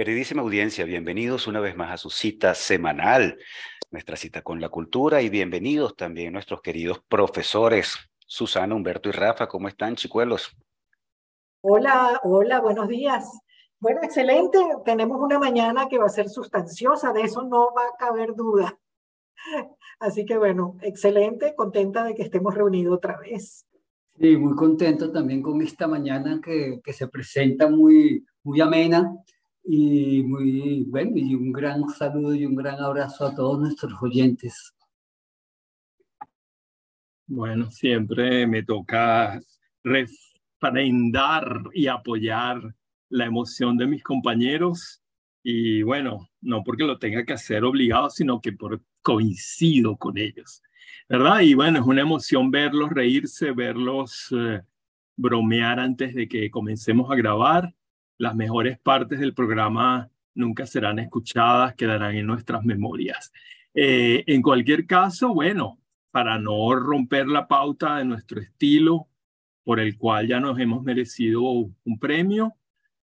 Queridísima audiencia, bienvenidos una vez más a su cita semanal, nuestra cita con la cultura y bienvenidos también nuestros queridos profesores, Susana, Humberto y Rafa, ¿cómo están, chicuelos? Hola, hola, buenos días. Bueno, excelente. Tenemos una mañana que va a ser sustanciosa, de eso no va a caber duda. Así que bueno, excelente, contenta de que estemos reunidos otra vez. Sí, muy contento también con esta mañana que, que se presenta muy, muy amena y muy bueno, y un gran saludo y un gran abrazo a todos nuestros oyentes. Bueno, siempre me toca refrendar y apoyar la emoción de mis compañeros y bueno, no porque lo tenga que hacer obligado, sino que por coincido con ellos, ¿verdad? Y bueno, es una emoción verlos reírse, verlos eh, bromear antes de que comencemos a grabar las mejores partes del programa nunca serán escuchadas, quedarán en nuestras memorias. Eh, en cualquier caso, bueno, para no romper la pauta de nuestro estilo, por el cual ya nos hemos merecido un premio,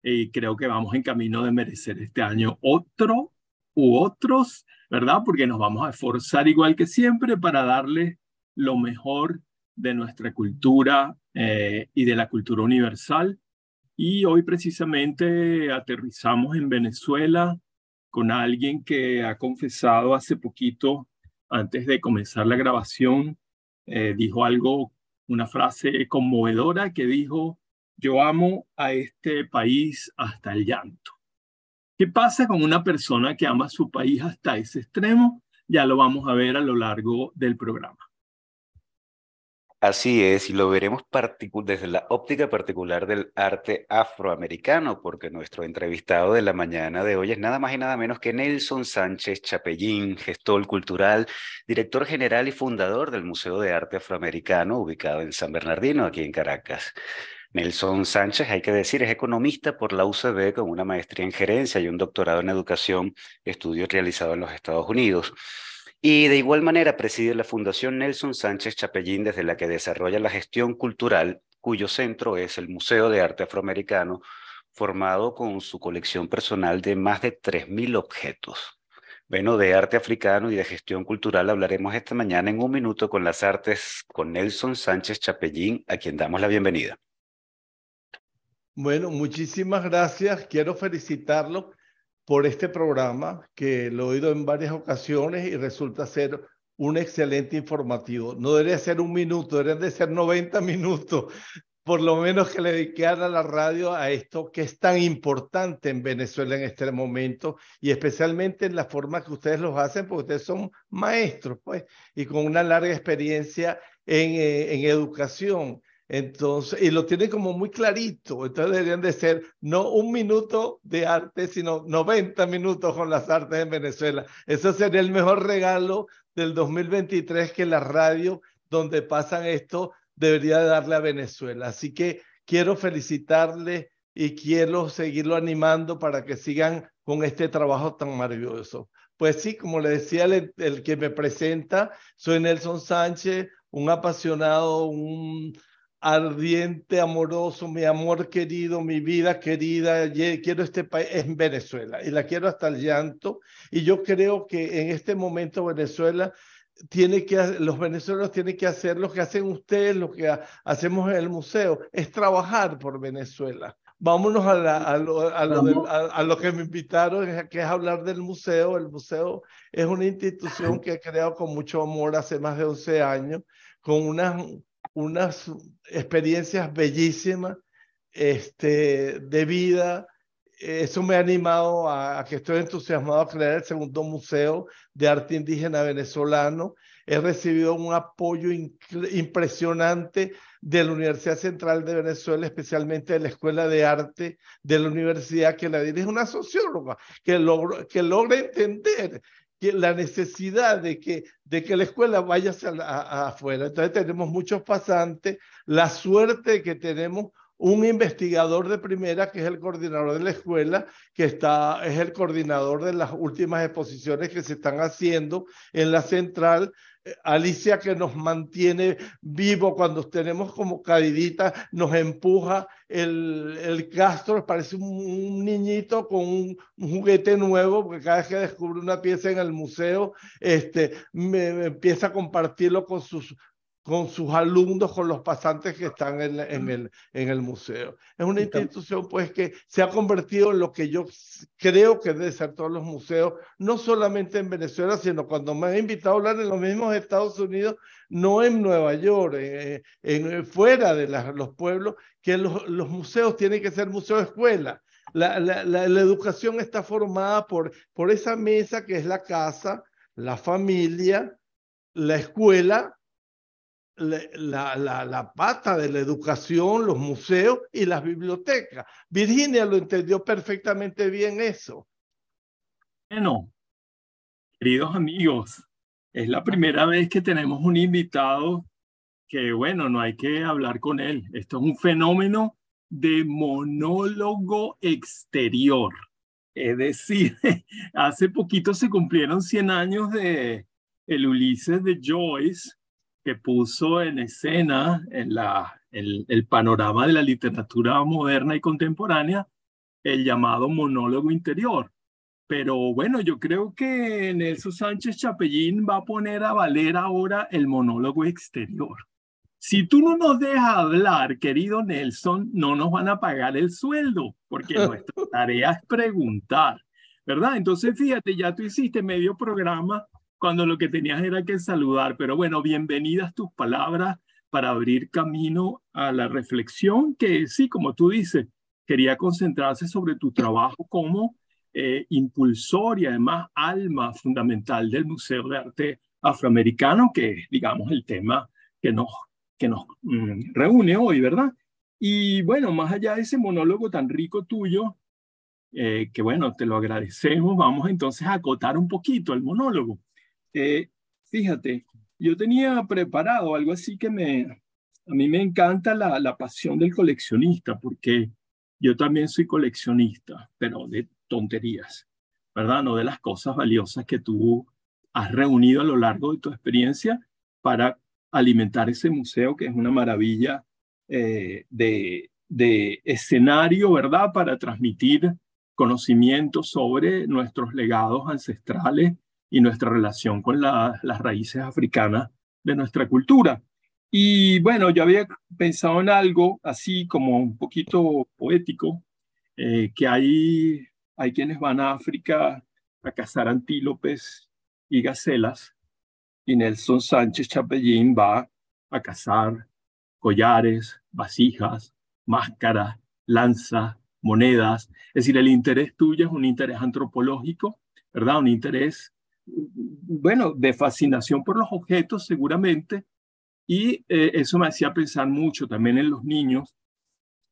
y creo que vamos en camino de merecer este año otro u otros, ¿verdad? Porque nos vamos a esforzar igual que siempre para darle lo mejor de nuestra cultura eh, y de la cultura universal y hoy precisamente aterrizamos en Venezuela con alguien que ha confesado hace poquito, antes de comenzar la grabación, eh, dijo algo, una frase conmovedora que dijo, yo amo a este país hasta el llanto. ¿Qué pasa con una persona que ama a su país hasta ese extremo? Ya lo vamos a ver a lo largo del programa. Así es, y lo veremos desde la óptica particular del arte afroamericano, porque nuestro entrevistado de la mañana de hoy es nada más y nada menos que Nelson Sánchez Chapellín, gestor cultural, director general y fundador del Museo de Arte Afroamericano, ubicado en San Bernardino, aquí en Caracas. Nelson Sánchez, hay que decir, es economista por la UCB con una maestría en gerencia y un doctorado en educación, estudios realizados en los Estados Unidos. Y de igual manera preside la Fundación Nelson Sánchez Chapellín, desde la que desarrolla la gestión cultural, cuyo centro es el Museo de Arte Afroamericano, formado con su colección personal de más de 3.000 objetos. Bueno, de arte africano y de gestión cultural hablaremos esta mañana en un minuto con las artes con Nelson Sánchez Chapellín, a quien damos la bienvenida. Bueno, muchísimas gracias. Quiero felicitarlo por este programa, que lo he oído en varias ocasiones y resulta ser un excelente informativo. No debería ser un minuto, deberían de ser 90 minutos, por lo menos que le dedicara la radio a esto que es tan importante en Venezuela en este momento y especialmente en la forma que ustedes lo hacen, porque ustedes son maestros, pues, y con una larga experiencia en, eh, en educación. Entonces, y lo tienen como muy clarito. Entonces deberían de ser no un minuto de arte, sino 90 minutos con las artes en Venezuela. Eso sería el mejor regalo del 2023 que la radio donde pasan esto debería darle a Venezuela. Así que quiero felicitarle y quiero seguirlo animando para que sigan con este trabajo tan maravilloso. Pues sí, como le decía el, el que me presenta, soy Nelson Sánchez, un apasionado, un ardiente, amoroso, mi amor querido, mi vida querida, quiero este país en Venezuela y la quiero hasta el llanto. Y yo creo que en este momento Venezuela tiene que, los venezolanos tienen que hacer lo que hacen ustedes, lo que hacemos en el museo, es trabajar por Venezuela. Vámonos a, a, lo, a, lo a, lo, que me invitaron, que es hablar del museo. El museo es una institución que he creado con mucho amor hace más de 11 años, con unas unas experiencias bellísimas este, de vida. Eso me ha animado a, que estoy entusiasmado a crear el segundo museo de arte indígena venezolano. He recibido un apoyo impresionante de la Universidad Central de Venezuela, especialmente de la Escuela de Arte de la universidad que la dirige una socióloga que, logro, que logra entender que la necesidad de que, de que la escuela vaya afuera. Entonces tenemos muchos pasantes, la suerte que tenemos un investigador de primera que es el coordinador de la escuela, que está, es el coordinador de las últimas exposiciones que se están haciendo en la central, Alicia que nos mantiene vivo cuando tenemos como cadidita, nos empuja el, el Castro, parece un, niñito con un, juguete nuevo, porque cada vez que descubre una pieza en el museo, este, me empieza a compartirlo con sus con sus alumnos, con los pasantes que están en, en, el, en el museo. Es una institución pues que se ha convertido en lo que yo creo que debe ser todos los museos, no solamente en Venezuela, sino cuando me han invitado a hablar en los mismos Estados Unidos, no en Nueva York, en, en fuera de los pueblos, que los, los, museos tienen que ser museo escuela. La, la, la, la educación está formada por, por esa mesa que es la casa, la familia, la escuela la, la, pata de la educación, los museos y las bibliotecas. Virginia lo entendió perfectamente bien eso. Bueno, queridos amigos, es la primera vez que tenemos un invitado que, bueno, no hay que hablar con él. Esto es un fenómeno de monólogo exterior. Es decir, hace poquito se cumplieron 100 años de el Ulises de Joyce que puso en escena en la, el, el panorama de la literatura moderna y contemporánea el llamado monólogo interior. Pero bueno, yo creo que Nelson Sánchez Chapellín va a poner a valer ahora el monólogo exterior. Si tú no nos dejas hablar, querido Nelson, no nos van a pagar el sueldo, porque nuestra tarea es preguntar, ¿verdad? Entonces, fíjate, ya tú hiciste medio programa cuando lo que tenías era que saludar. Pero bueno, bienvenidas tus palabras para abrir camino a la reflexión que sí, como tú dices, quería concentrarse sobre tu trabajo como eh, impulsor y además alma fundamental del Museo de Arte Afroamericano, que es, digamos, el tema que nos, que nos mm, reúne hoy, ¿verdad? Y bueno, más allá de ese monólogo tan rico tuyo, eh, que bueno, te lo agradecemos, vamos entonces a acotar un poquito el monólogo. Eh, fíjate, yo tenía preparado algo así que me, a mí me encanta la, la pasión del coleccionista, porque yo también soy coleccionista, pero de tonterías, ¿verdad? No de las cosas valiosas que tú has reunido a lo largo de tu experiencia para alimentar ese museo, que es una maravilla eh, de, de escenario, ¿verdad? Para transmitir conocimiento sobre nuestros legados ancestrales y nuestra relación con las raíces africanas de nuestra cultura. Y bueno, yo había pensado en algo así como un poquito poético, eh, que hay, hay quienes van a África a cazar antílopes y gacelas, y Nelson Sánchez Chapellín va a cazar collares, vasijas, máscaras, lanzas, monedas. Es decir, el interés tuyo es un interés antropológico, ¿verdad? Un interés bueno, de fascinación por los objetos seguramente, y eh, eso me hacía pensar mucho también en los niños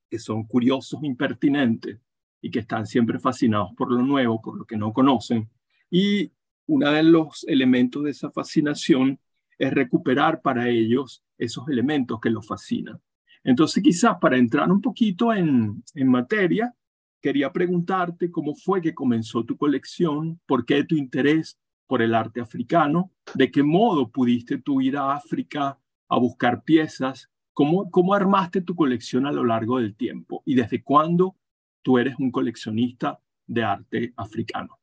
que son curiosos, impertinentes y que están siempre fascinados por lo nuevo, por lo que no conocen. Y uno de los elementos de esa fascinación es recuperar para ellos esos elementos que los fascinan. Entonces, quizás para entrar un poquito en, en materia, quería preguntarte cómo fue que comenzó tu colección, por qué tu interés por el arte africano, de qué modo pudiste tú ir a África a buscar piezas, cómo, cómo armaste tu colección a lo largo del tiempo y desde cuándo tú eres un coleccionista de arte africano.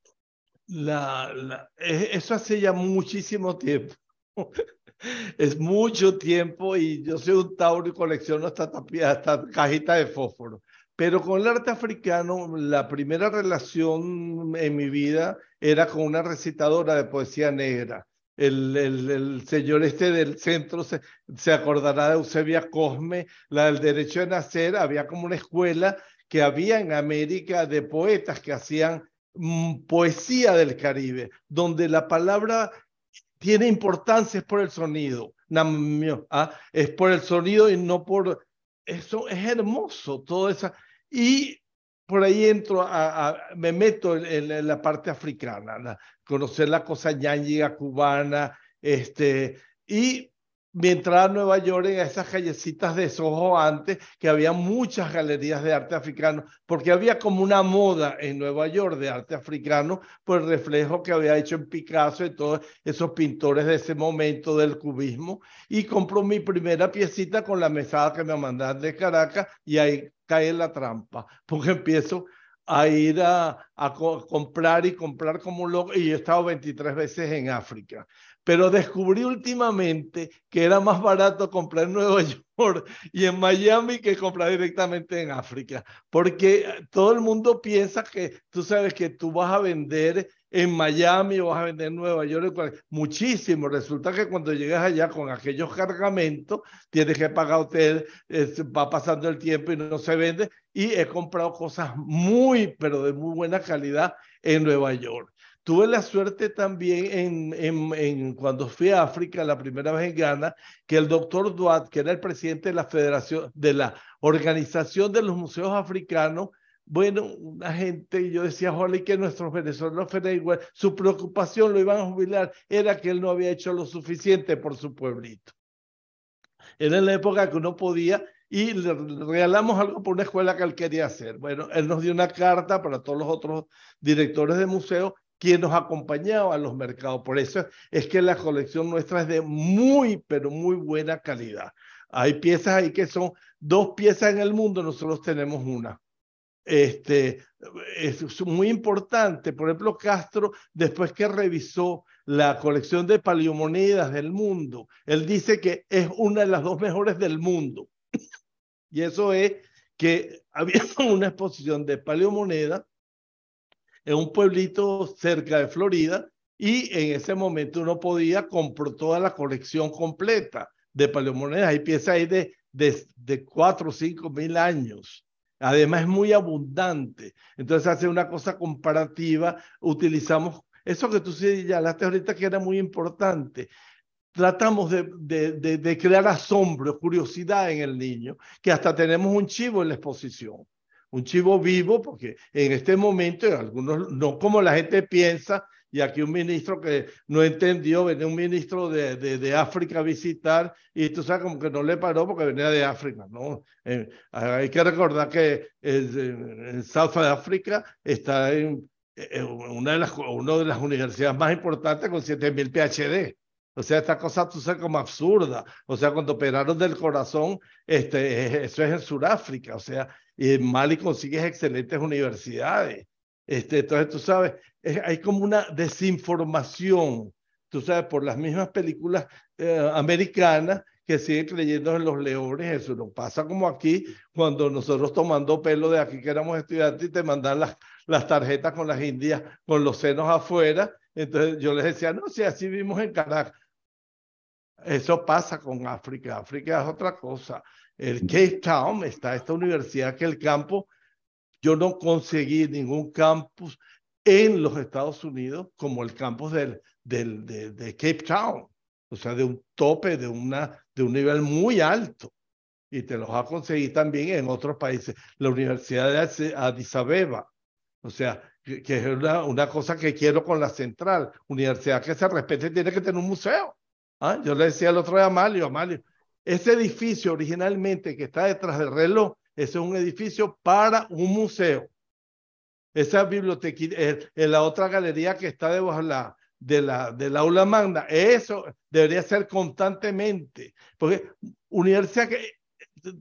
La, e, eso hace ya muchísimo tiempo. es mucho tiempo y yo soy un Tauro y colecciono hasta, hasta cajita de fósforo. Pero con el arte africano, la primera relación en mi vida era con una recitadora de poesía negra, El, señor este del centro se, se, acordará de Eusebia Cosme, la del derecho de nacer, había como una escuela que había en América de poetas que hacían mm, poesía del Caribe, donde la palabra tiene importancia es por el sonido, ¿ah? es por el sonido y no por... Eso es hermoso, todo eso. Y por ahí entro, a, me meto en, la parte africana, conocer la cosa ñáñiga cubana, este, y mientras a Nueva York en esas callecitas de Soho antes, que había muchas galerías de arte africano, porque había como una moda en Nueva York de arte africano por el reflejo que había hecho en Picasso y todos esos pintores de ese momento del cubismo, y compró mi primera piecita con la mesada que me mandaban de Caracas, y ahí cae la trampa, porque empiezo a ir a, comprar y comprar como loco, y he estado 23 veces en África pero descubrí últimamente que era más barato comprar en Nueva York y en Miami que comprar directamente en África, porque todo el mundo piensa que tú sabes que tú vas a vender en Miami o vas a vender en Nueva York, muchísimo. Resulta que cuando llegas allá con aquellos cargamentos, tienes que pagar hotel, va pasando el tiempo y no se vende. Y he comprado cosas muy, pero de muy buena calidad en Nueva York. Tuve la suerte también en, en, en, cuando fui a África la primera vez en Ghana, que el doctor Duat, que era el presidente de la Federación, de la Organización de los Museos Africanos, bueno, una gente, yo decía, ojalá que nuestros venezolanos igual, su preocupación lo iban a jubilar, era que él no había hecho lo suficiente por su pueblito. Era en la época que uno podía y le regalamos algo por una escuela que él quería hacer. Bueno, él nos dio una carta para todos los otros directores de museos quien nos acompañaba a los mercados. Por eso es que la colección nuestra es de muy, pero muy buena calidad. Hay piezas ahí que son dos piezas en el mundo, nosotros tenemos una. Este, es muy importante. Por ejemplo, Castro, después que revisó la colección de paleomonedas del mundo, él dice que es una de las dos mejores del mundo. Y eso es que había una exposición de paleomonedas en un pueblito cerca de Florida y en ese momento uno podía comprar toda la colección completa de paleomonedas. Hay piezas ahí de, de, de 4 o 5 mil años. Además es muy abundante. Entonces hace una cosa comparativa. Utilizamos eso que tú señalaste ahorita que era muy importante. Tratamos de, de, de crear asombro, curiosidad en el niño, que hasta tenemos un chivo en la exposición un chivo vivo, porque en este momento, algunos, no como la gente piensa, y aquí un ministro que no entendió, venía un ministro de, de, de, África a visitar y tú sabes como que no le paró porque venía de África, ¿no? Eh, hay que recordar que en South África está en, una de las, una de las universidades más importantes con 7000 PhD. O sea, esta cosa tú sabes como absurda. O sea, cuando operaron del corazón, este, eso es en Sudáfrica. O sea, y en Mali consigues excelentes universidades. Este, entonces, tú sabes, hay como una desinformación, tú sabes, por las mismas películas eh, americanas que siguen creyendo en los leones. Eso no pasa como aquí, cuando nosotros tomando pelo de aquí que éramos estudiantes y te mandan las, las tarjetas con las indias, con los senos afuera. Entonces yo les decía, no, si así vimos en Caracas. Eso pasa con África. África es otra cosa. El Cape Town está esta universidad que el campo, yo no conseguí ningún campus en los Estados Unidos como el campus del, del, de, Cape Town. O sea, de un tope, de, una, de un nivel muy alto. Y te los ha conseguido también en otros países. La Universidad de Addis Abeba. O sea, que, que es una, una cosa que quiero con la central. Universidad que se respete tiene que tener un museo. ¿Ah? Yo le decía el otro día a Amalio, Amalio, ese edificio originalmente que está detrás del reloj, ese es un edificio para un museo. Esa biblioteca, en la otra galería que está debajo de la, de la, del aula magna, eso debería ser constantemente, porque universidad que,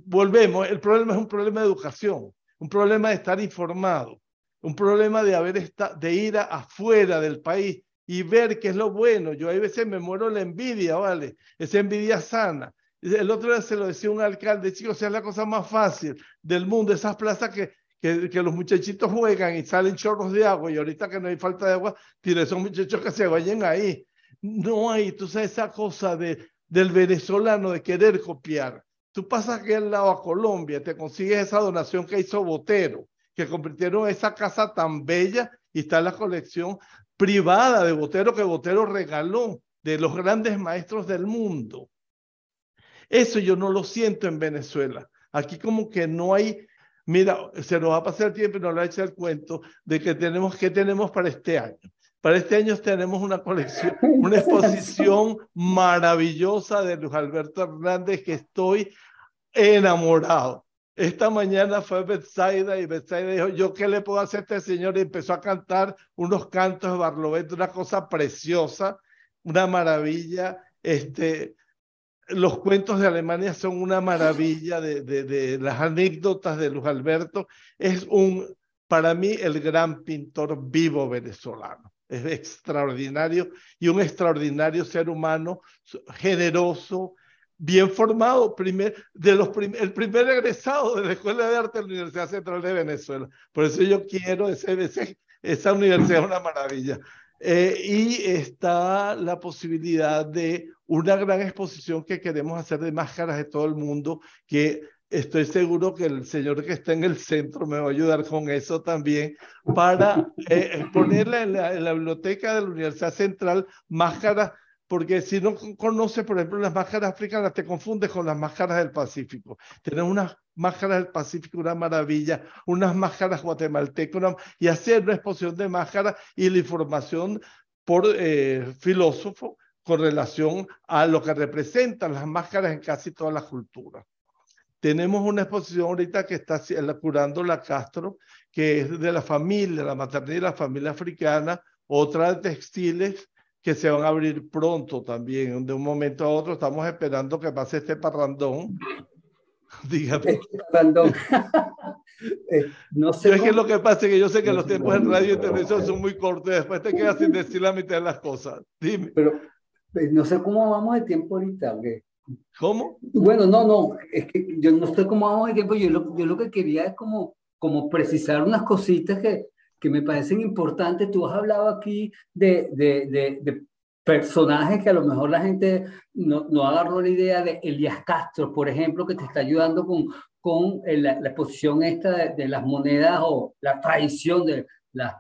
volvemos, el problema es un problema de educación, un problema de estar informado, un problema de haber esta, de ir afuera del país y ver qué es lo bueno. Yo a veces me muero la envidia, ¿vale? Esa envidia sana. El otro día se lo decía un alcalde, chicos, sea la cosa más fácil del mundo, esas plazas que, que, que, los muchachitos juegan y salen chorros de agua y ahorita que no hay falta de agua, tiene esos muchachos que se vayan ahí. no hay, tú sabes, esa cosa de, del venezolano de querer copiar. Tú pasas aquí al lado a Colombia, te consigues esa donación que hizo Botero, que convirtieron esa casa tan bella y está en la colección privada de Botero que Botero regaló de los grandes maestros del mundo. Eso yo no lo siento en Venezuela. Aquí como que no hay, mira, se nos va a pasar el tiempo y nos va a echar el cuento de que tenemos, ¿qué tenemos para este año? Para este año tenemos una colección, una exposición maravillosa de Luis Alberto Hernández que estoy enamorado. Esta mañana fue Betsaida y Betsaida dijo, ¿yo qué le puedo hacer a este señor? Y empezó a cantar unos cantos de Barlovento, una cosa preciosa, una maravilla. Este, los cuentos de Alemania son una maravilla de, de, de las anécdotas de Luis Alberto. Es un, para mí, el gran pintor vivo venezolano es extraordinario y un extraordinario ser humano, generoso, bien formado, primer, de los el primer egresado de la Escuela de Arte de la Universidad Central de Venezuela. Por eso yo quiero, ese, esa universidad es una maravilla. Eh, y está la posibilidad de una gran exposición que queremos hacer de máscaras de todo el mundo, que estoy seguro que el señor que está en el centro me va a ayudar con eso también, para eh, ponerle en la, biblioteca de la Universidad Central máscaras, porque si no conoces, por ejemplo, las máscaras africanas, te confundes con las máscaras del Pacífico. Tenemos unas máscaras del Pacífico, una maravilla, unas máscaras guatemaltecas, y hacer una exposición de máscaras y la información por eh, filósofo con relación a lo que representan las máscaras en casi todas las culturas. Tenemos una exposición ahorita que está curando la Castro, que es de la familia, la maternidad y la familia africana, otra de textiles que se van a abrir pronto también. De un momento a otro estamos esperando que pase este parrandón. Dígame. Este parrandón. Eh, no sé. es que lo que pasa es que yo sé que los tiempos en radio y televisión son muy cortos y después te quedas sin decir la mitad de las cosas. Dime. Pero eh, no sé cómo vamos de tiempo ahorita. ¿qué? ¿Cómo? Bueno, no, no, es que yo no sé cómo vamos de tiempo, yo lo, yo lo que quería es como, como precisar unas cositas que, que me parecen importantes. Tú has hablado aquí de, de, de, de personajes que a lo mejor la gente no, no agarró la idea de Elías Castro, por ejemplo, que te está ayudando con, con la, la exposición esta de, las monedas o la tradición de, las,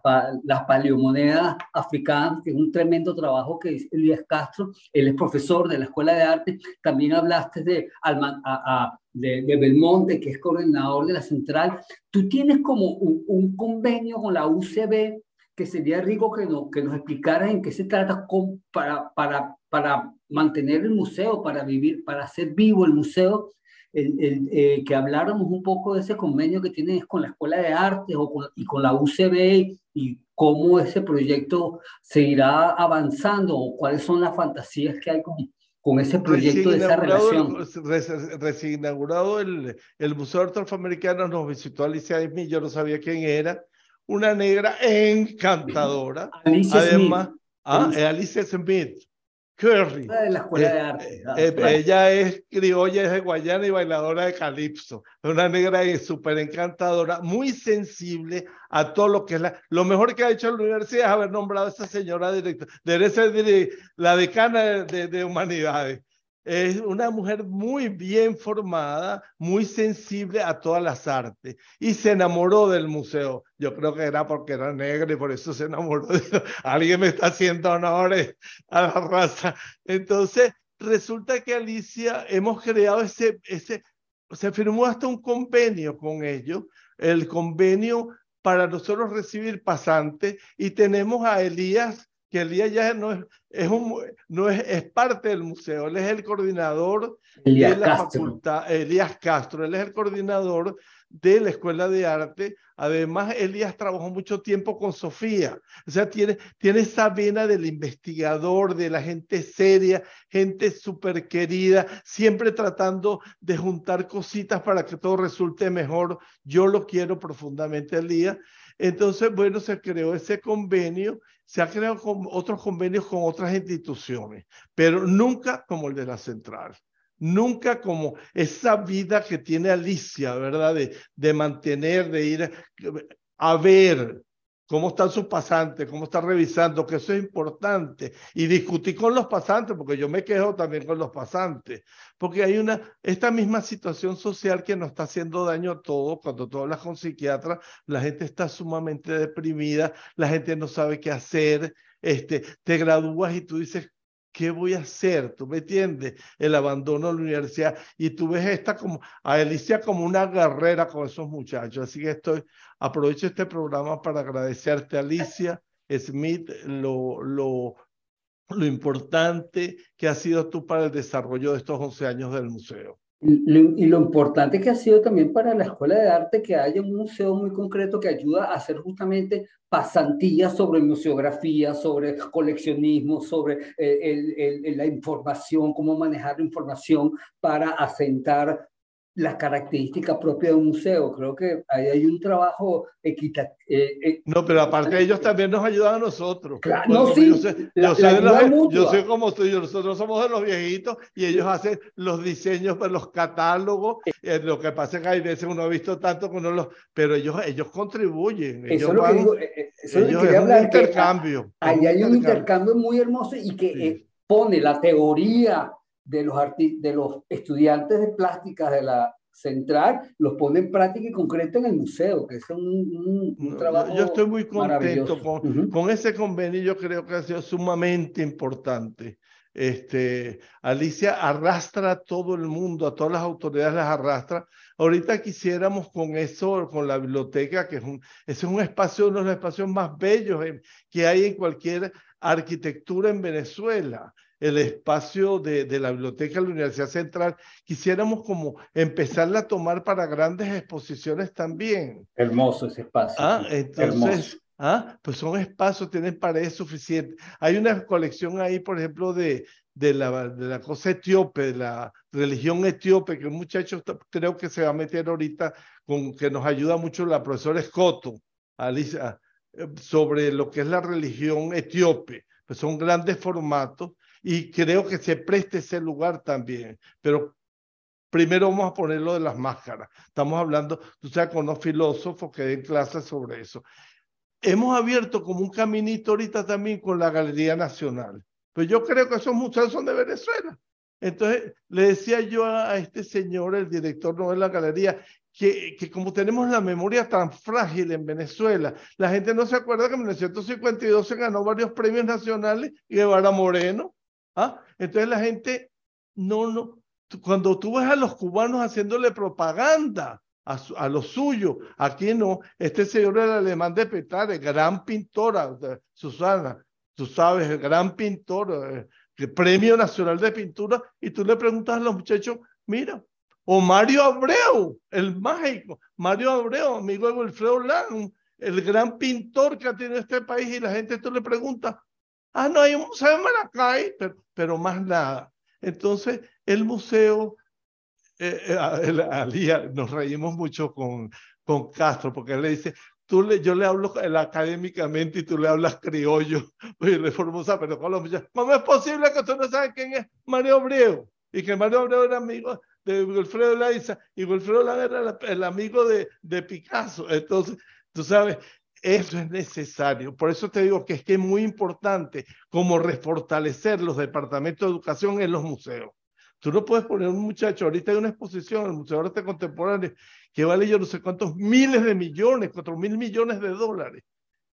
las paleomonedas africanas, que es un tremendo trabajo que hizo Elías Castro, él es profesor de la Escuela de Arte, también hablaste de, de, Belmonte, que es coordinador de la central, tú tienes como un, convenio con la UCB, que sería rico que, no, que nos explicaras en qué se trata con, para, para, para mantener el museo, para vivir, para hacer vivo el museo, el, eh, que habláramos un poco de ese convenio que tienes con la Escuela de Artes o y con la UCB y cómo ese proyecto seguirá avanzando o cuáles son las fantasías que hay con, con ese proyecto de esa relación. Recién inaugurado el, el Museo de Arte Afroamericano nos visitó Alicia Smith, yo no sabía quién era, una negra encantadora. Alicia Además, Smith. Ah, Alicia Smith. Curry. De la escuela de arte. Eh, eh, ella es criolla, es de Guayana y bailadora de calipso. Una negra súper encantadora, muy sensible a todo lo que es la... Lo mejor que ha hecho la universidad es haber nombrado a esa señora directora. Debe ser la decana de, de humanidades es una mujer muy bien formada, muy sensible a todas las artes y se enamoró del museo. Yo creo que era porque era negra y por eso se enamoró. Alguien me está haciendo honores a la raza. Entonces, resulta que Alicia hemos creado ese, ese, se firmó hasta un convenio con ellos, el convenio para nosotros recibir pasantes y tenemos a Elías que Elías ya no es, es, un, no es, es parte del museo, él es el coordinador de la facultad, Elías Castro, él es el coordinador de la Escuela de Arte. Además, Elías trabajó mucho tiempo con Sofía. O sea, tiene, tiene esa vena del investigador, de la gente seria, gente súper querida, siempre tratando de juntar cositas para que todo resulte mejor. Yo lo quiero profundamente, Elías. Entonces, bueno, se creó ese convenio se ha creado con otros convenios con otras instituciones, pero nunca como el de la central. Nunca como esa vida que tiene Alicia, ¿verdad? De, de mantener, de ir a ver, cómo están sus pasantes, cómo están revisando, que eso es importante. Y discutí con los pasantes, porque yo me quejo también con los pasantes, porque hay una, esta misma situación social que nos está haciendo daño a todos. Cuando tú hablas con psiquiatras, la gente está sumamente deprimida, la gente no sabe qué hacer, este, te gradúas y tú dices, ¿qué voy a hacer? ¿Tú me entiendes? El abandono de la universidad. Y tú ves esta como, a Alicia como una guerrera con esos muchachos. Así que estoy, aprovecho este programa para agradecerte, Alicia Smith, lo, lo, lo importante que has sido tú para el desarrollo de estos 11 años del museo. Y lo importante que ha sido también para la Escuela de Arte que haya un museo muy concreto que ayuda a hacer justamente pasantías sobre museografía, sobre coleccionismo, sobre eh, la información, cómo manejar la información para asentar las características propias de un museo. Creo que ahí hay un trabajo equitativo. Eh, eh, no, pero aparte ellos también nos ayudan a nosotros. Claro, no, sí. Yo, sé, yo, soy yo soy como tú, nosotros somos de los viejitos y ellos hacen los diseños de los catálogos. Eh, lo que pasa es que hay veces uno ha visto tanto que uno los... Pero ellos, ellos contribuyen. Ellos eso van, es lo que digo. Eso ellos, es un intercambio. ahí hay un intercambio muy hermoso y que pone la teoría de los, de los estudiantes de plásticas de la central, los pone en práctica y concreto en el museo, que es un, un, trabajo Yo estoy muy contento con, con, ese convenio, yo creo que ha sido sumamente importante. Este, Alicia arrastra a todo el mundo, a todas las autoridades las arrastra. Ahorita quisiéramos con eso, con la biblioteca, que es un, es un espacio, uno de los espacios más bellos que hay en cualquier arquitectura en Venezuela el espacio de, de, la biblioteca de la Universidad Central, quisiéramos como empezarla a tomar para grandes exposiciones también. Hermoso ese espacio. Ah, entonces, ah, pues son espacios, tienen paredes suficientes. Hay una colección ahí, por ejemplo, de, de, la, de la cosa etíope, de la religión etíope, que un muchacho creo que se va a meter ahorita, con que nos ayuda mucho la profesora Escoto, Alicia, eh, sobre lo que es la religión etíope. Pues son grandes formatos y creo que se preste ese lugar también. Pero primero vamos a poner lo de las máscaras. Estamos hablando, tú sabes, con los filósofos que den clases sobre eso. Hemos abierto como un caminito ahorita también con la Galería Nacional. Pues yo creo que esos muchachos son de Venezuela. Entonces, le decía yo a, este señor, el director de la galería, que, que, como tenemos la memoria tan frágil en Venezuela, la gente no se acuerda que en 1952 se ganó varios premios nacionales y Guevara Moreno, ¿Ah? Entonces la gente, no, no, cuando tú ves a los cubanos haciéndole propaganda a, lo suyo, aquí no, este señor el alemán de Petare, gran pintora, Susana, tú sabes, el gran pintor, eh, el Premio Nacional de Pintura, y tú le preguntas a los muchachos, mira, o Mario Abreu, el mágico, Mario Abreu, amigo de Wilfredo Lang, el gran pintor que ha tenido este país, y la gente tú le pregunta, Ah, no, hay un museo en Maracay, pero, pero más nada. Entonces, el museo, eh, eh Alía, nos reímos mucho con, con Castro, porque él le dice, tú le, yo le hablo académicamente y tú le hablas criollo y reformosa, pero con los muchachos, ¿cómo es posible que tú no sabes quién es Mario Abreu? Y que Mario Abreu era amigo de Wilfredo Laiza y Wilfredo Laiza era el amigo de, de Picasso. Entonces, tú sabes, eso es necesario. Por eso te digo que es que es muy importante como refortalecer los departamentos de educación en los museos. Tú no puedes poner un muchacho, ahorita hay una exposición en el Museo de Arte Contemporáneo que vale yo no sé cuántos miles de millones, cuatro mil millones de dólares.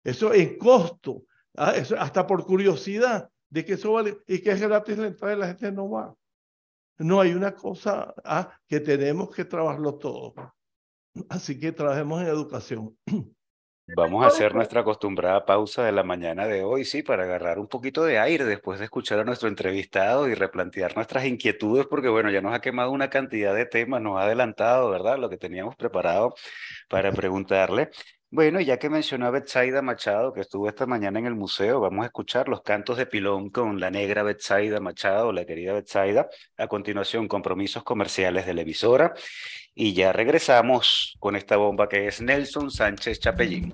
Eso en costo, ¿ah? hasta por curiosidad de que eso vale y que es gratis la entrada y la gente no va. No hay una cosa ¿ah? que tenemos que trabajarlo todo. Así que trabajemos en educación. Vamos a hacer nuestra acostumbrada pausa de la mañana de hoy, sí, para agarrar un poquito de aire después de escuchar a nuestro entrevistado y replantear nuestras inquietudes, porque bueno, ya nos ha quemado una cantidad de temas, nos ha adelantado, ¿verdad? Lo que teníamos preparado para preguntarle. Bueno, ya que mencionó a Betsaida Machado, que estuvo esta mañana en el museo, vamos a escuchar los cantos de pilón con la negra Betsaida Machado, la querida Betsaida. A continuación, compromisos comerciales de la emisora. Y ya regresamos con esta bomba que es Nelson Sánchez Chapellín.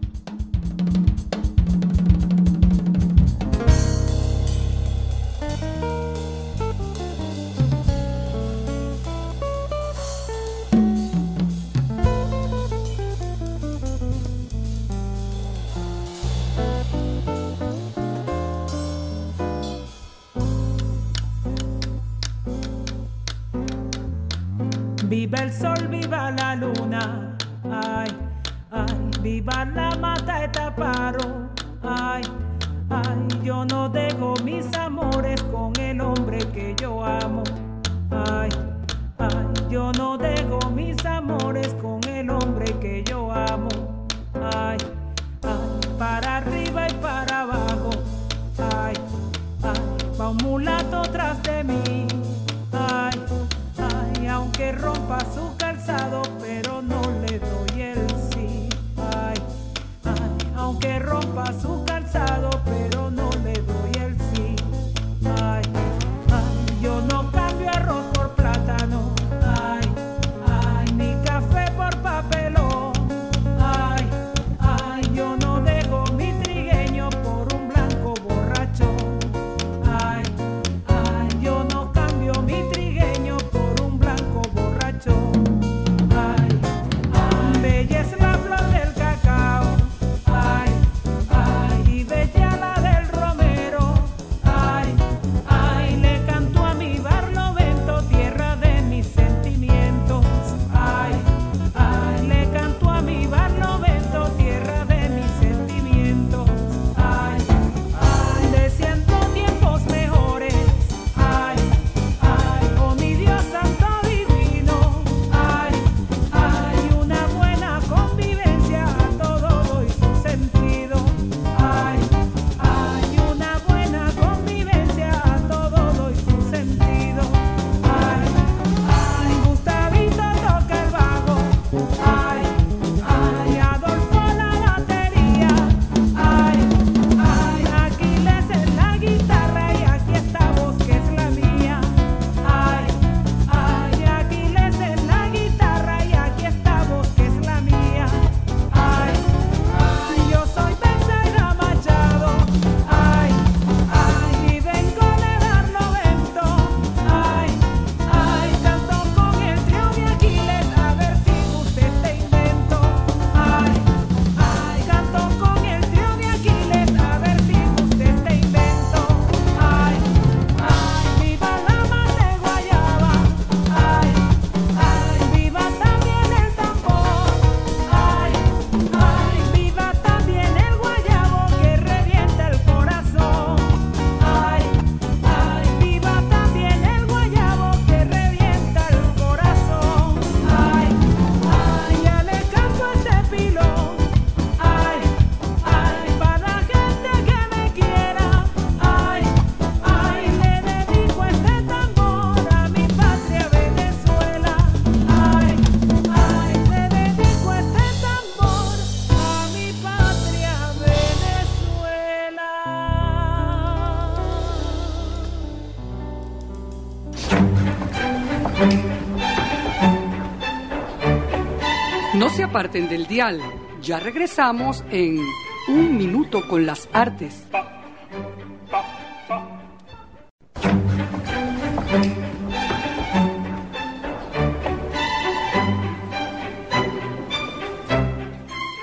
aparten del dial. Ya regresamos en Un Minuto con las Artes.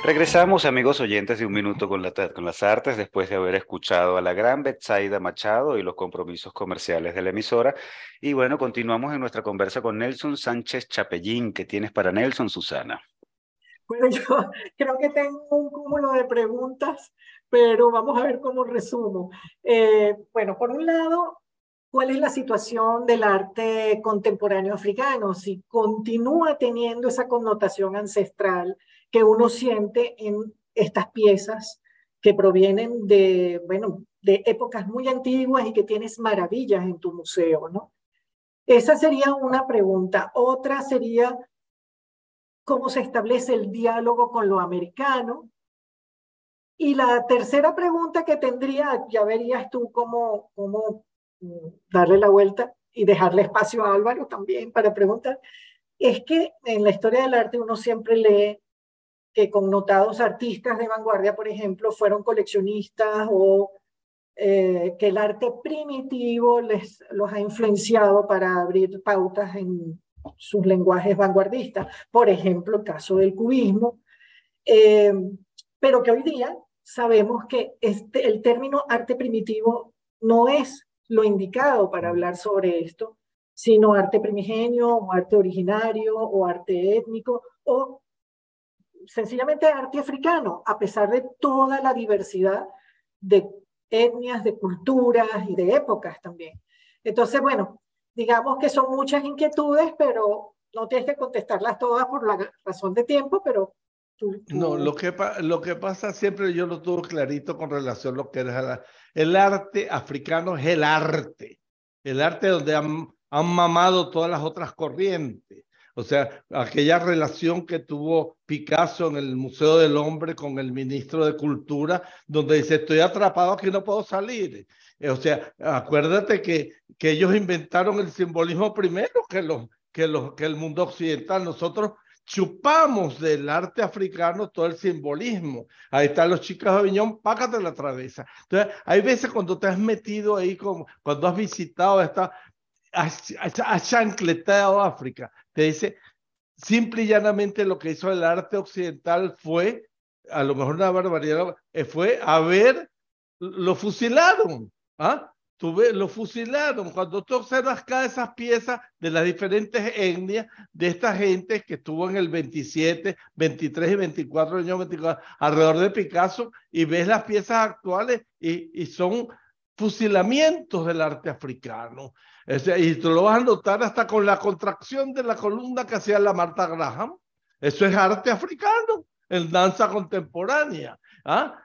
Regresamos, amigos oyentes, de un minuto con, la, con, las artes, después de haber escuchado a la gran Betsaida Machado y los compromisos comerciales de la emisora. Y bueno, continuamos en nuestra conversa con Nelson Sánchez Chapellín. ¿Qué tienes para Nelson, Susana? Bueno, yo creo que tengo un cúmulo de preguntas, pero vamos a ver cómo resumo. Eh, bueno, por un lado, ¿cuál es la situación del arte contemporáneo africano? Si continúa teniendo esa connotación ancestral que uno siente en estas piezas que provienen de, bueno, de épocas muy antiguas y que tienes maravillas en tu museo, ¿no? Esa sería una pregunta. Otra sería cómo se establece el diálogo con lo americano. Y la tercera pregunta que tendría, ya verías tú cómo, cómo mm, darle la vuelta y dejarle espacio a Álvaro también para preguntar, es que en la historia del arte uno siempre lee que connotados artistas de vanguardia, por ejemplo, fueron coleccionistas o eh, que el arte primitivo les, los ha influenciado para abrir pautas en, sus lenguajes vanguardistas, por ejemplo, el caso del cubismo, eh, pero que hoy día sabemos que este, el término arte primitivo no es lo indicado para hablar sobre esto, sino arte primigenio o arte originario o arte étnico o sencillamente arte africano, a pesar de toda la diversidad de etnias, de culturas y de épocas también. Entonces, bueno, digamos que son muchas inquietudes, pero no tienes que contestarlas todas por la razón de tiempo, pero No, lo que, lo que pasa siempre, yo lo tuve clarito con relación a lo que era el arte africano, es el arte, el arte donde han, han mamado todas las otras corrientes. O sea, aquella relación que tuvo Picasso en el Museo del Hombre con el ministro de Cultura, donde dice, estoy atrapado aquí, no puedo salir. Eh, o sea, acuérdate que, que ellos inventaron el simbolismo primero que, los, que, los, que el mundo occidental. Nosotros chupamos del arte africano todo el simbolismo. Ahí están los chicos de Aviñón, págate la travesa. Entonces, hay veces cuando te has metido ahí, como, cuando has visitado esta, has, chancletado África, te dice, simple y llanamente lo que hizo el arte occidental fue, a lo mejor una barbaridad, eh, fue a ver, lo fusilaron, ¿ah? lo fusilaron. Cuando tú observas cada esas piezas de las diferentes etnias de esta gente que estuvo en el 27, 23 y 24 años 24, alrededor de Picasso y ves las piezas actuales y, y son fusilamientos del arte africano. y tú lo vas a notar hasta con la contracción de la columna que hacía la Marta Graham. Eso es arte africano, en danza contemporánea. ¿Ah?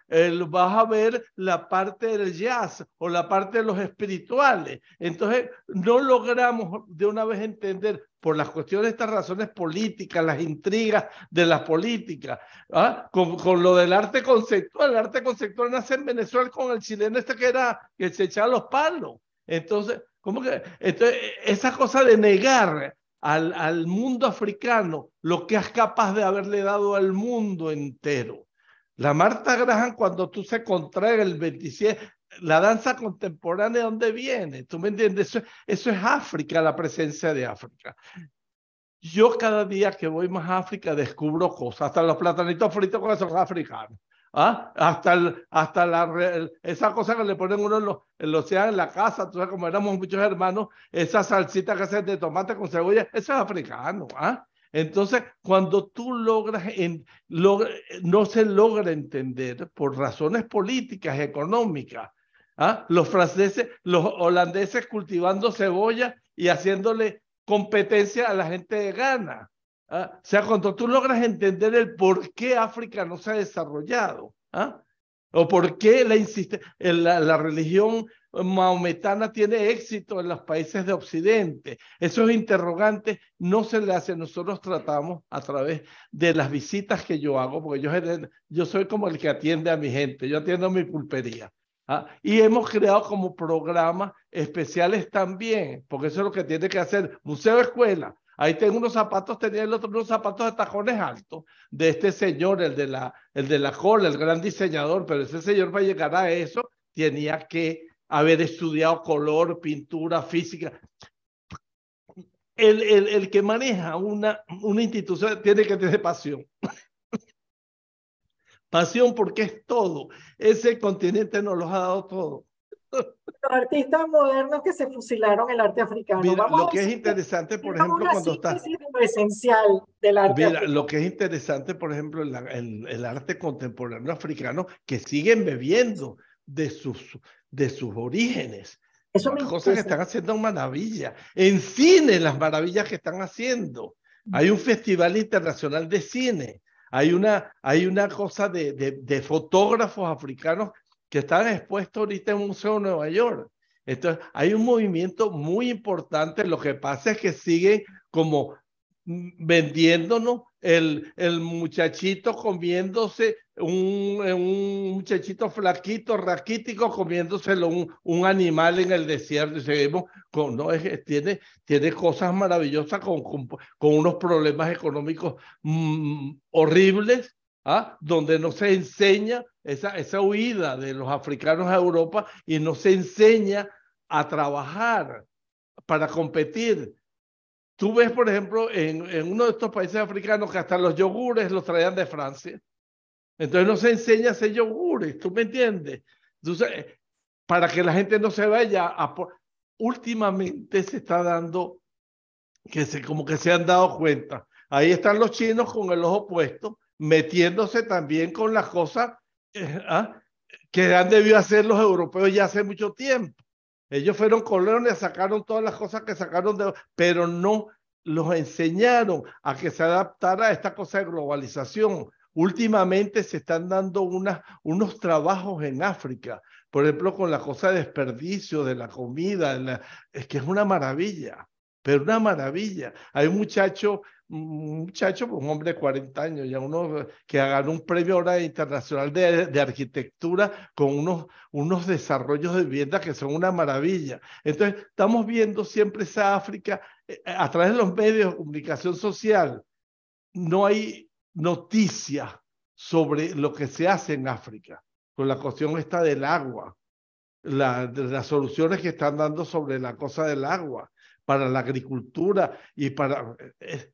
vas a ver la parte del jazz o la parte de los espirituales. Entonces, no logramos de una vez entender por las cuestiones estas razones políticas, las intrigas de la política, ¿ah? con, con, lo del arte conceptual. El arte conceptual nace en Venezuela con el chileno este que era que se echaba los palos. Entonces, ¿cómo que? Entonces, esa cosa de negar al, al mundo africano lo que es capaz de haberle dado al mundo entero la Marta Graham, cuando tú se contrae el 27, la danza contemporánea, ¿de dónde viene? ¿Tú me entiendes? Eso, eso es África, la presencia de África. Yo cada día que voy más a África descubro cosas, hasta los platanitos fritos con esos africanos. ¿Ah? Hasta, el, hasta la, esa cosa que le ponen uno en los, en en la casa, tú sabes, como éramos muchos hermanos, esa salsita que hacen de tomate con cebolla, eso es africano. ¿ah? Entonces, cuando tú logras, no se logra entender por razones políticas, económicas, ¿ah? los franceses, los holandeses cultivando cebolla y haciéndole competencia a la gente de Ghana. ¿ah? O sea, cuando tú logras entender el por qué África no se ha desarrollado, ¿ah? O por qué la, insiste, la, la religión maometana tiene éxito en los países de Occidente. Esos interrogantes no se le hacen. Nosotros tratamos a través de las visitas que yo hago, porque yo, yo soy como el que atiende a mi gente, yo atiendo mi pulpería. ¿ah? Y hemos creado como programas especiales también, porque eso es lo que tiene que hacer Museo Escuela. Ahí tengo unos zapatos, tenía el otro unos zapatos de tajones altos de este señor, el de la, el de la cola, el gran diseñador, pero ese señor para llegar a eso tenía que haber estudiado color, pintura, física. El, el, el que maneja una, una institución tiene que tener pasión. pasión porque es todo. Ese continente nos lo ha dado todo. Los artistas modernos que se fusilaron el arte africano. Mira, lo que es interesante, por ejemplo, cuando está... Lo esencial del arte Mira, lo que es interesante, por ejemplo, el, el, el arte contemporáneo africano, que siguen bebiendo de sus, de sus orígenes. Eso las cosas que están haciendo maravilla. En cine, las maravillas que están haciendo. Hay un festival internacional de cine. Hay una, hay una cosa de, de, de fotógrafos africanos que están expuestos ahorita en un museo de Nueva York. Entonces, hay un movimiento muy importante. Lo que pasa es que siguen como vendiéndonos el, el muchachito comiéndose un, un muchachito flaquito, raquítico, comiéndoselo un, un animal en el desierto y seguimos con, no, es, tiene, tiene cosas maravillosas con, con, con unos problemas económicos mm, horribles, ¿ah? donde no se enseña esa, esa huida de los africanos a Europa y no se enseña a trabajar para competir Tú ves, por ejemplo, en, en, uno de estos países africanos que hasta los yogures los traían de Francia. Entonces no se enseña a hacer yogures, ¿tú me entiendes? Entonces, para que la gente no se vaya a... Últimamente se está dando que se, como que se han dado cuenta. Ahí están los chinos con el ojo puesto, metiéndose también con las cosas eh, ¿ah? que han debido hacer los europeos ya hace mucho tiempo. Ellos fueron colonias, sacaron todas las cosas que sacaron pero no los enseñaron a que se adaptara a esta cosa de globalización. Últimamente se están dando unos trabajos en África, por ejemplo, con la cosa de desperdicio de la comida, es que es una maravilla, pero una maravilla. Hay un muchacho un muchacho, pues, un hombre de 40 años, ya uno que ganó un premio ahora internacional de, de, arquitectura con unos, unos desarrollos de vivienda que son una maravilla. Entonces, estamos viendo siempre esa África eh, a través de los medios de comunicación social. No hay noticias sobre lo que se hace en África, con la cuestión esta del agua, las soluciones que están dando sobre la cosa del agua para la agricultura y para... Eh,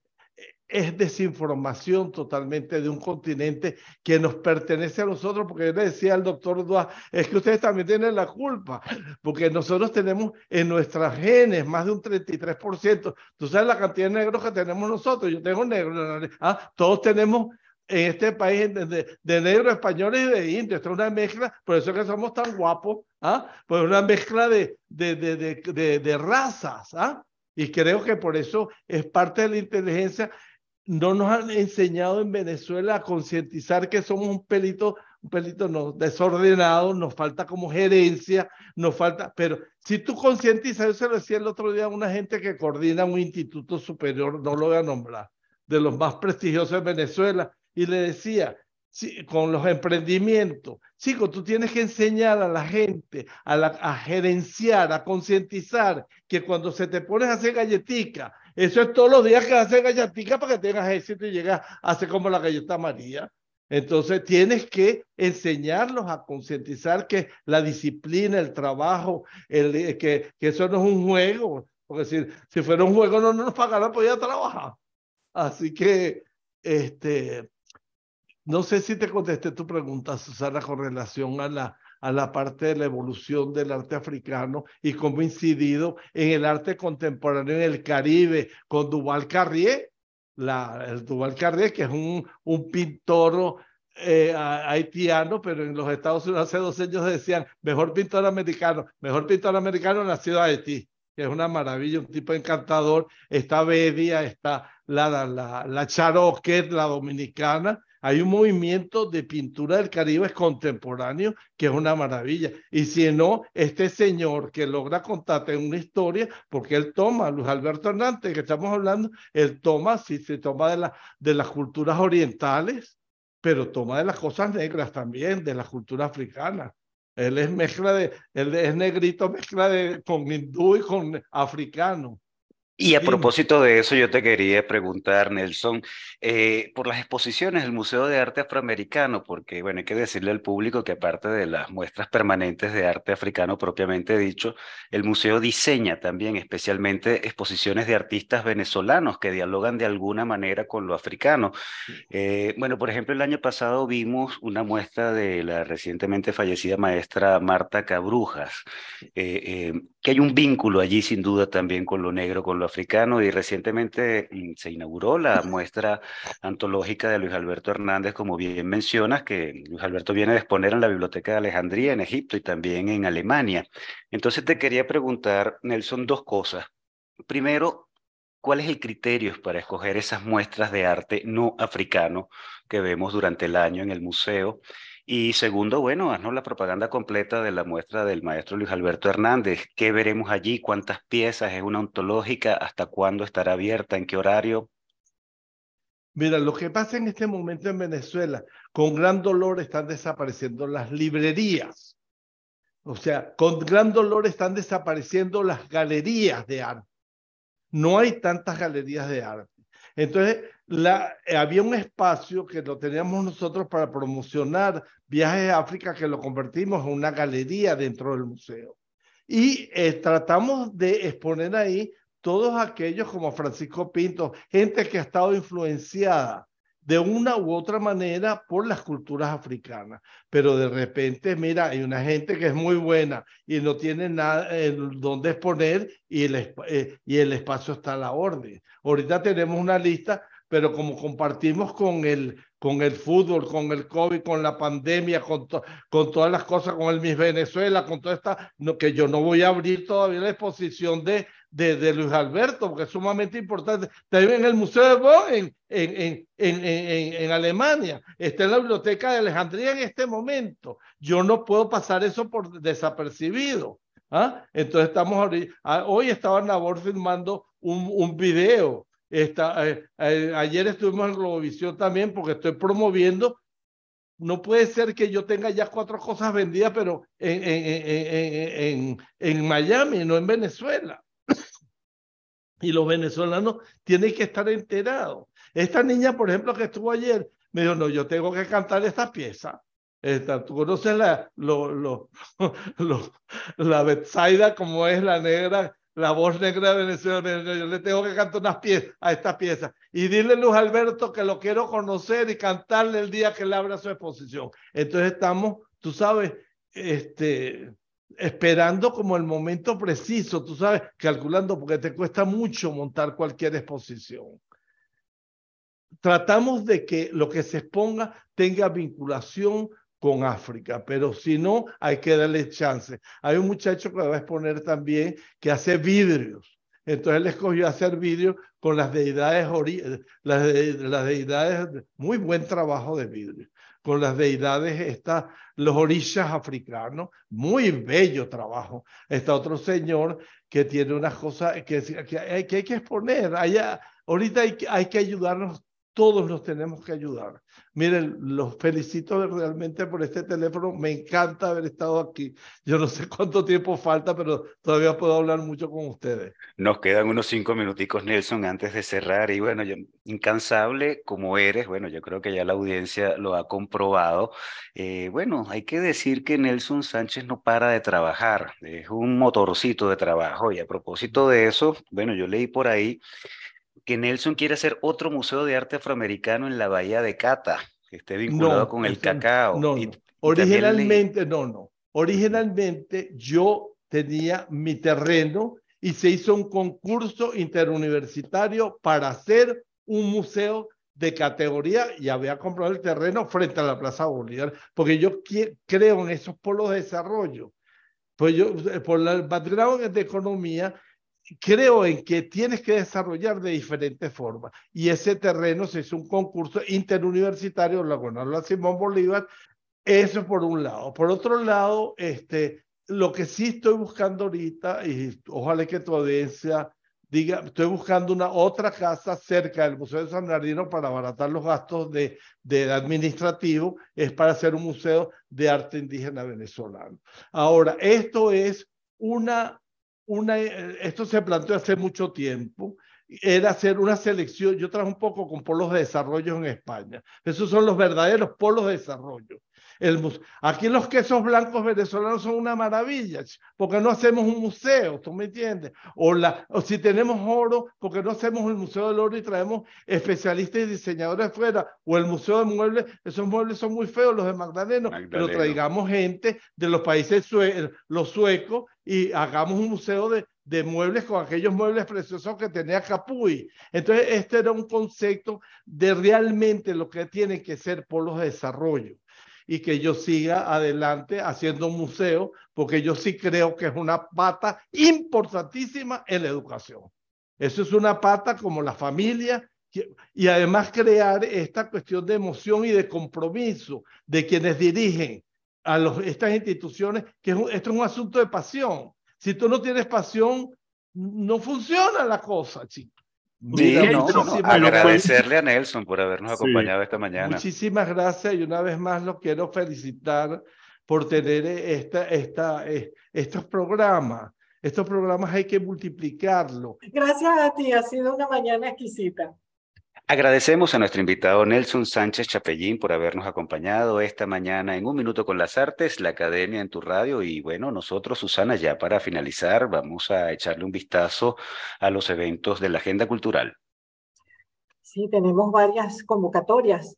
es desinformación totalmente de un continente que nos pertenece a nosotros, porque yo le decía al doctor Dua, es que ustedes también tienen la culpa, porque nosotros tenemos en nuestras genes más de un 33%. Tú sabes la cantidad de negros que tenemos nosotros, yo tengo negros, ¿ah? todos tenemos en este país de, de, negros españoles y de indios. Esto es una mezcla, por eso es que somos tan guapos, ¿ah? pues una mezcla de, de, de, de razas. ¿ah? Y creo que por eso es parte de la inteligencia no nos han enseñado en Venezuela a concientizar que somos un pelito, un pelito no, desordenado, nos falta como gerencia, nos falta, pero si tú concientizas, yo se lo decía el otro día a una gente que coordina un instituto superior, no lo voy a nombrar, de los más prestigiosos de Venezuela, y le decía, sí, con los emprendimientos, chico, tú tienes que enseñar a la gente a, a gerenciar, a concientizar que cuando se te pones a hacer galletica, eso es todos los días que haces gallatica para que tengas éxito y llegas a hacer como la galleta María. Entonces tienes que enseñarlos a concientizar que la disciplina, el trabajo, el, que, que eso no es un juego. Porque si, si fuera un juego no, no nos pagaran podía trabajar. Así que, este, no sé si te contesté tu pregunta, Susana, con relación a la, a la parte de la evolución del arte africano y cómo ha incidido en el arte contemporáneo en el Caribe con Duval Carrier, la, el Duval Carrier, que es un, pintor eh, haitiano, pero en los Estados Unidos hace dos años decían, mejor pintor americano, mejor pintor americano nacido de Haití, que es una maravilla, un tipo encantador. Está Bedia, está la, la, la, la la dominicana, hay un movimiento de pintura del Caribe contemporáneo que es una maravilla. Y si no, este señor que logra contarte una historia, porque él toma, Luis Alberto Hernández, que estamos hablando, él toma, sí, se toma de, la, de las culturas orientales, pero toma de las cosas negras también, de la cultura africana. Él es mezcla de, él es negrito, mezcla de, con hindú y con africano. Y a propósito de eso, yo te quería preguntar, Nelson, eh, por las exposiciones del Museo de Arte Afroamericano, porque, bueno, hay que decirle al público que aparte de las muestras permanentes de arte africano propiamente dicho, el museo diseña también especialmente exposiciones de artistas venezolanos que dialogan de alguna manera con lo africano. Eh, bueno, por ejemplo, el año pasado vimos una muestra de la recientemente fallecida maestra Marta Cabrujas, eh, que hay un vínculo allí sin duda también con lo negro, con lo africano y recientemente mm, se inauguró la muestra antológica de Luis Alberto Hernández, como bien mencionas, que Luis Alberto viene a exponer en la Biblioteca de Alejandría en Egipto y también en Alemania. Entonces te quería preguntar, Nelson, dos cosas. Primero, ¿cuál es el criterio para escoger esas muestras de arte no africano que vemos durante el año en el museo? Y segundo, bueno, haznos la propaganda completa de la muestra del maestro Luis Alberto Hernández. ¿Qué veremos allí? ¿Cuántas piezas? ¿Es una ontológica? ¿Hasta cuándo estará abierta? ¿En qué horario? Mira, lo que pasa en este momento en Venezuela, con gran dolor están desapareciendo las librerías. O sea, con gran dolor están desapareciendo las galerías de arte. No hay tantas galerías de arte. Entonces, eh, había un espacio que lo teníamos nosotros para promocionar viajes a África que lo convertimos en una galería dentro del museo. Y eh, tratamos de exponer ahí todos aquellos como Francisco Pinto, gente que ha estado influenciada de una u otra manera por las culturas africanas. Pero de repente, mira, hay una gente que es muy buena y no tiene nada donde exponer y el, eh, y el espacio está a la orden. Ahorita tenemos una lista, pero como compartimos con el, con el fútbol, con el COVID, con la pandemia, con, con todas las cosas, con el Miss Venezuela, con toda esta, que yo no voy a abrir todavía la exposición de, de, Luis Alberto, porque es sumamente importante. También en el Museo de Bonn, en, en, en, en, Alemania, está en la Biblioteca de Alejandría en este momento. Yo no puedo pasar eso por desapercibido. ¿ah? Entonces estamos ah, hoy estaba Nabor filmando un, un video. Está, eh, eh, ayer estuvimos en Globovisión también porque estoy promoviendo no puede ser que yo tenga ya cuatro cosas vendidas, pero en, en, en, en, Miami, no en Venezuela y los venezolanos tienen que estar enterados. Esta niña, por ejemplo, que estuvo ayer, me dijo, no, yo tengo que cantar esta pieza. Esta, Tú conoces la, lo, lo, lo, la Betsaida, como es la negra, la voz negra de Venezuela. Yo le tengo que cantar unas piezas a esta pieza. Y dile Luz Alberto que lo quiero conocer y cantarle el día que le abra su exposición. Entonces estamos, tú sabes, este, esperando como el momento preciso, tú sabes, calculando, porque te cuesta mucho montar cualquier exposición. Tratamos de que lo que se exponga tenga vinculación con África, pero si no, hay que darle chance. Hay un muchacho que va a exponer también que hace vidrios. Entonces él escogió hacer vidrios con las deidades, las, las deidades, muy buen trabajo de vidrio con las deidades, está los orillas africanos, muy bello trabajo. Está otro señor que tiene unas cosas que, que, hay, que hay que exponer. Allá, ahorita hay, hay que ayudarnos todos nos tenemos que ayudar. Miren, los felicito realmente por este teléfono. Me encanta haber estado aquí. Yo no sé cuánto tiempo falta, pero todavía puedo hablar mucho con ustedes. Nos quedan unos cinco minuticos, Nelson, antes de cerrar. Y bueno, yo, incansable como eres, bueno, yo creo que ya la audiencia lo ha comprobado. Eh, bueno, hay que decir que Nelson Sánchez no para de trabajar. Es un motorcito de trabajo. Y a propósito de eso, bueno, yo leí por ahí que Nelson quiere hacer otro museo de arte afroamericano en la bahía de Cata, que esté vinculado con el cacao. No, originalmente, no, no. Originalmente yo tenía mi terreno y se hizo un concurso interuniversitario para hacer un museo de categoría y había comprado el terreno frente a la Plaza Bolívar, porque yo creo en esos polos de desarrollo. Pues yo, eh, por el background de economía, creo en que tienes que desarrollar de diferentes formas. Y ese terreno se hizo un concurso interuniversitario, lo ganó Simón Bolívar. Eso por un lado. Por otro lado, este, lo que sí estoy buscando ahorita, y ojalá que tu audiencia diga, estoy buscando una otra casa cerca del Museo de San Bernardino para abaratar los gastos de, de administrativo, es para hacer un museo de arte indígena venezolano. Ahora, esto es una eh, esto se planteó hace mucho tiempo, era hacer una selección, yo traje un poco con polos de desarrollo en España, esos son los verdaderos polos de desarrollo. El, aquí los quesos blancos venezolanos son una maravilla, porque no hacemos un museo, ¿tú me entiendes? O, la, o si tenemos oro, porque no hacemos el Museo del Oro y traemos especialistas y diseñadores fuera, o el Museo de Muebles, esos muebles son muy feos, los de Magdaleno, pero traigamos gente de los países los suecos y hagamos un museo de, de muebles con aquellos muebles preciosos que tenía Capuy. Entonces, este era un concepto de realmente lo que tiene que ser polos de desarrollo y que yo siga adelante haciendo un museo, porque yo sí creo que es una pata importantísima en la educación. Eso es una pata como la familia y además crear esta cuestión de emoción y de compromiso de quienes dirigen a estas instituciones, que esto es un asunto de pasión. Si tú no tienes pasión, no funciona la cosa, chicos. Sí, agradecerle a Nelson por habernos acompañado esta mañana. Muchísimas gracias y una vez más lo quiero felicitar por tener esta, esta, eh, estos programas. Estos programas hay que multiplicarlo. Gracias a ti, ha sido una mañana exquisita. Agradecemos a nuestro invitado Nelson Sánchez Chapellín por habernos acompañado esta mañana en Un Minuto con las Artes, la Academia en tu radio. Y bueno, nosotros, Susana, ya para finalizar, vamos a echarle un vistazo a los eventos de la agenda cultural. Sí, tenemos varias convocatorias.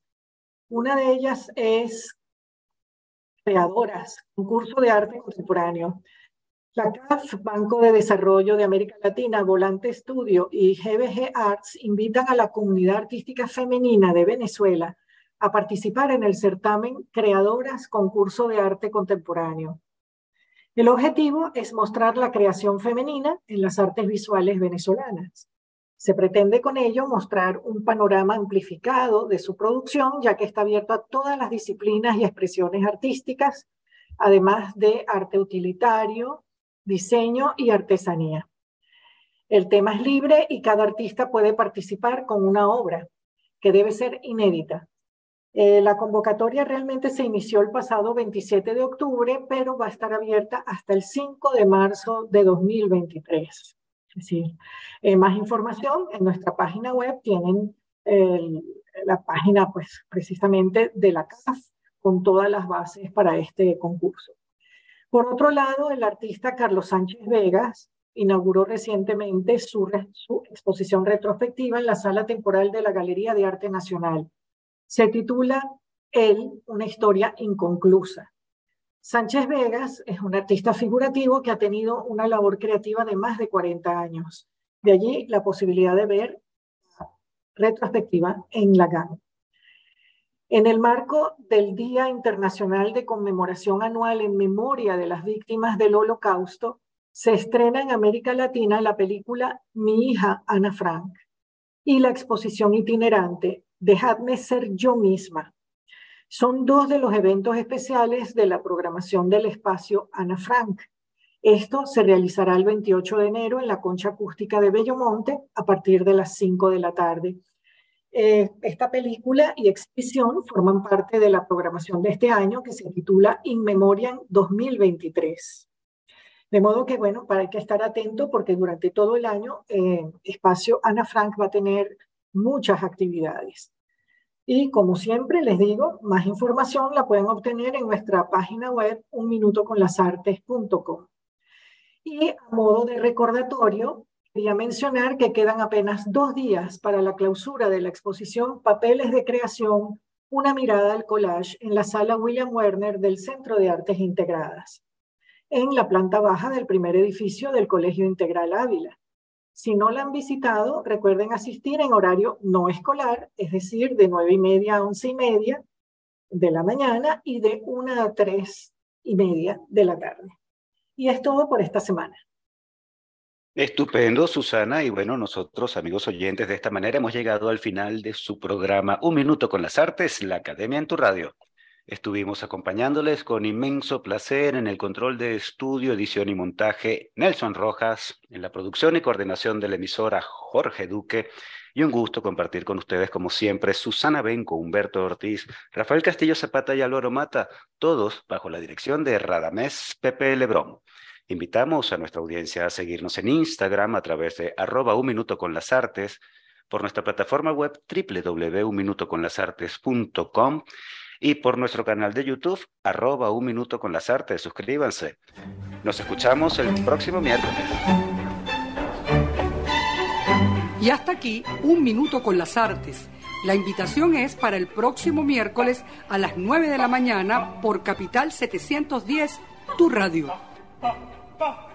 Una de ellas es creadoras, concurso de arte contemporáneo. La CAF, Banco de Desarrollo de América Latina, Volante Estudio y GBG Arts invitan a la comunidad artística femenina de Venezuela a participar en el certamen Creadoras Concurso de Arte Contemporáneo. El objetivo es mostrar la creación femenina en las artes visuales venezolanas. Se pretende con ello mostrar un panorama amplificado de su producción, ya que está abierto a todas las disciplinas y expresiones artísticas, además de arte utilitario, diseño y artesanía. El tema es libre y cada artista puede participar con una obra que debe ser inédita. Eh, la convocatoria realmente se inició el pasado 27 de octubre, pero va a estar abierta hasta el 5 de marzo de 2023. Es decir, eh, más información en nuestra página web tienen la página pues precisamente de la CAF con todas las bases para este concurso. Por otro lado, el artista Carlos Sánchez Vegas inauguró recientemente su, exposición retrospectiva en la sala temporal de la Galería de Arte Nacional. Se titula Él, una historia inconclusa. Sánchez Vegas es un artista figurativo que ha tenido una labor creativa de más de 40 años. De allí la posibilidad de ver retrospectiva en la GAN. En el marco del Día Internacional de Conmemoración Anual en Memoria de las Víctimas del Holocausto, se estrena en América Latina la película Mi hija Ana Frank y la exposición itinerante Dejadme ser yo misma. Son dos de los eventos especiales de la programación del espacio Ana Frank. Esto se realizará el 28 de enero en la Concha Acústica de Bellomonte a partir de las 5 de la tarde. Eh, esta película y exhibición forman parte de la programación de este año que se titula In Memoriam 2023. De modo que, bueno, para que estar atento porque durante todo el año eh, Espacio Ana Frank va a tener muchas actividades. Y como siempre les digo, más información la pueden obtener en nuestra página web unminutoconlasartes.com. Y a modo de recordatorio, Quería mencionar que quedan apenas dos días para la clausura de la exposición Papeles de Creación, una mirada al collage en la sala William Werner del Centro de Artes Integradas, en la planta baja del primer edificio del Colegio Integral Ávila. Si no la han visitado, recuerden asistir en horario no escolar, es decir, de nueve y media a once y media de la mañana y de una a tres y media de la tarde. Y es todo por esta semana. Estupendo, Susana. Y bueno, nosotros, amigos oyentes, de esta manera hemos llegado al final de su programa Un Minuto con las Artes, la Academia en tu Radio. Estuvimos acompañándoles con inmenso placer en el control de estudio, edición y montaje Nelson Rojas, en la producción y coordinación de la emisora Jorge Duque, y un gusto compartir con ustedes, como siempre, Susana Benco, Humberto Ortiz, Rafael Castillo Zapata y Álvaro Mata, todos bajo la dirección de Radamés Pepe Lebrón. Invitamos a nuestra audiencia a seguirnos en Instagram a través de arroba un minuto con las artes, por nuestra plataforma web www.unminutoconlasartes.com y por nuestro canal de YouTube, arroba un minuto con las artes. Suscríbanse. Nos escuchamos el próximo miércoles. Y hasta aquí, un minuto con las artes. La invitación es para el próximo miércoles a las 9 de la mañana por Capital 710, tu radio. 到。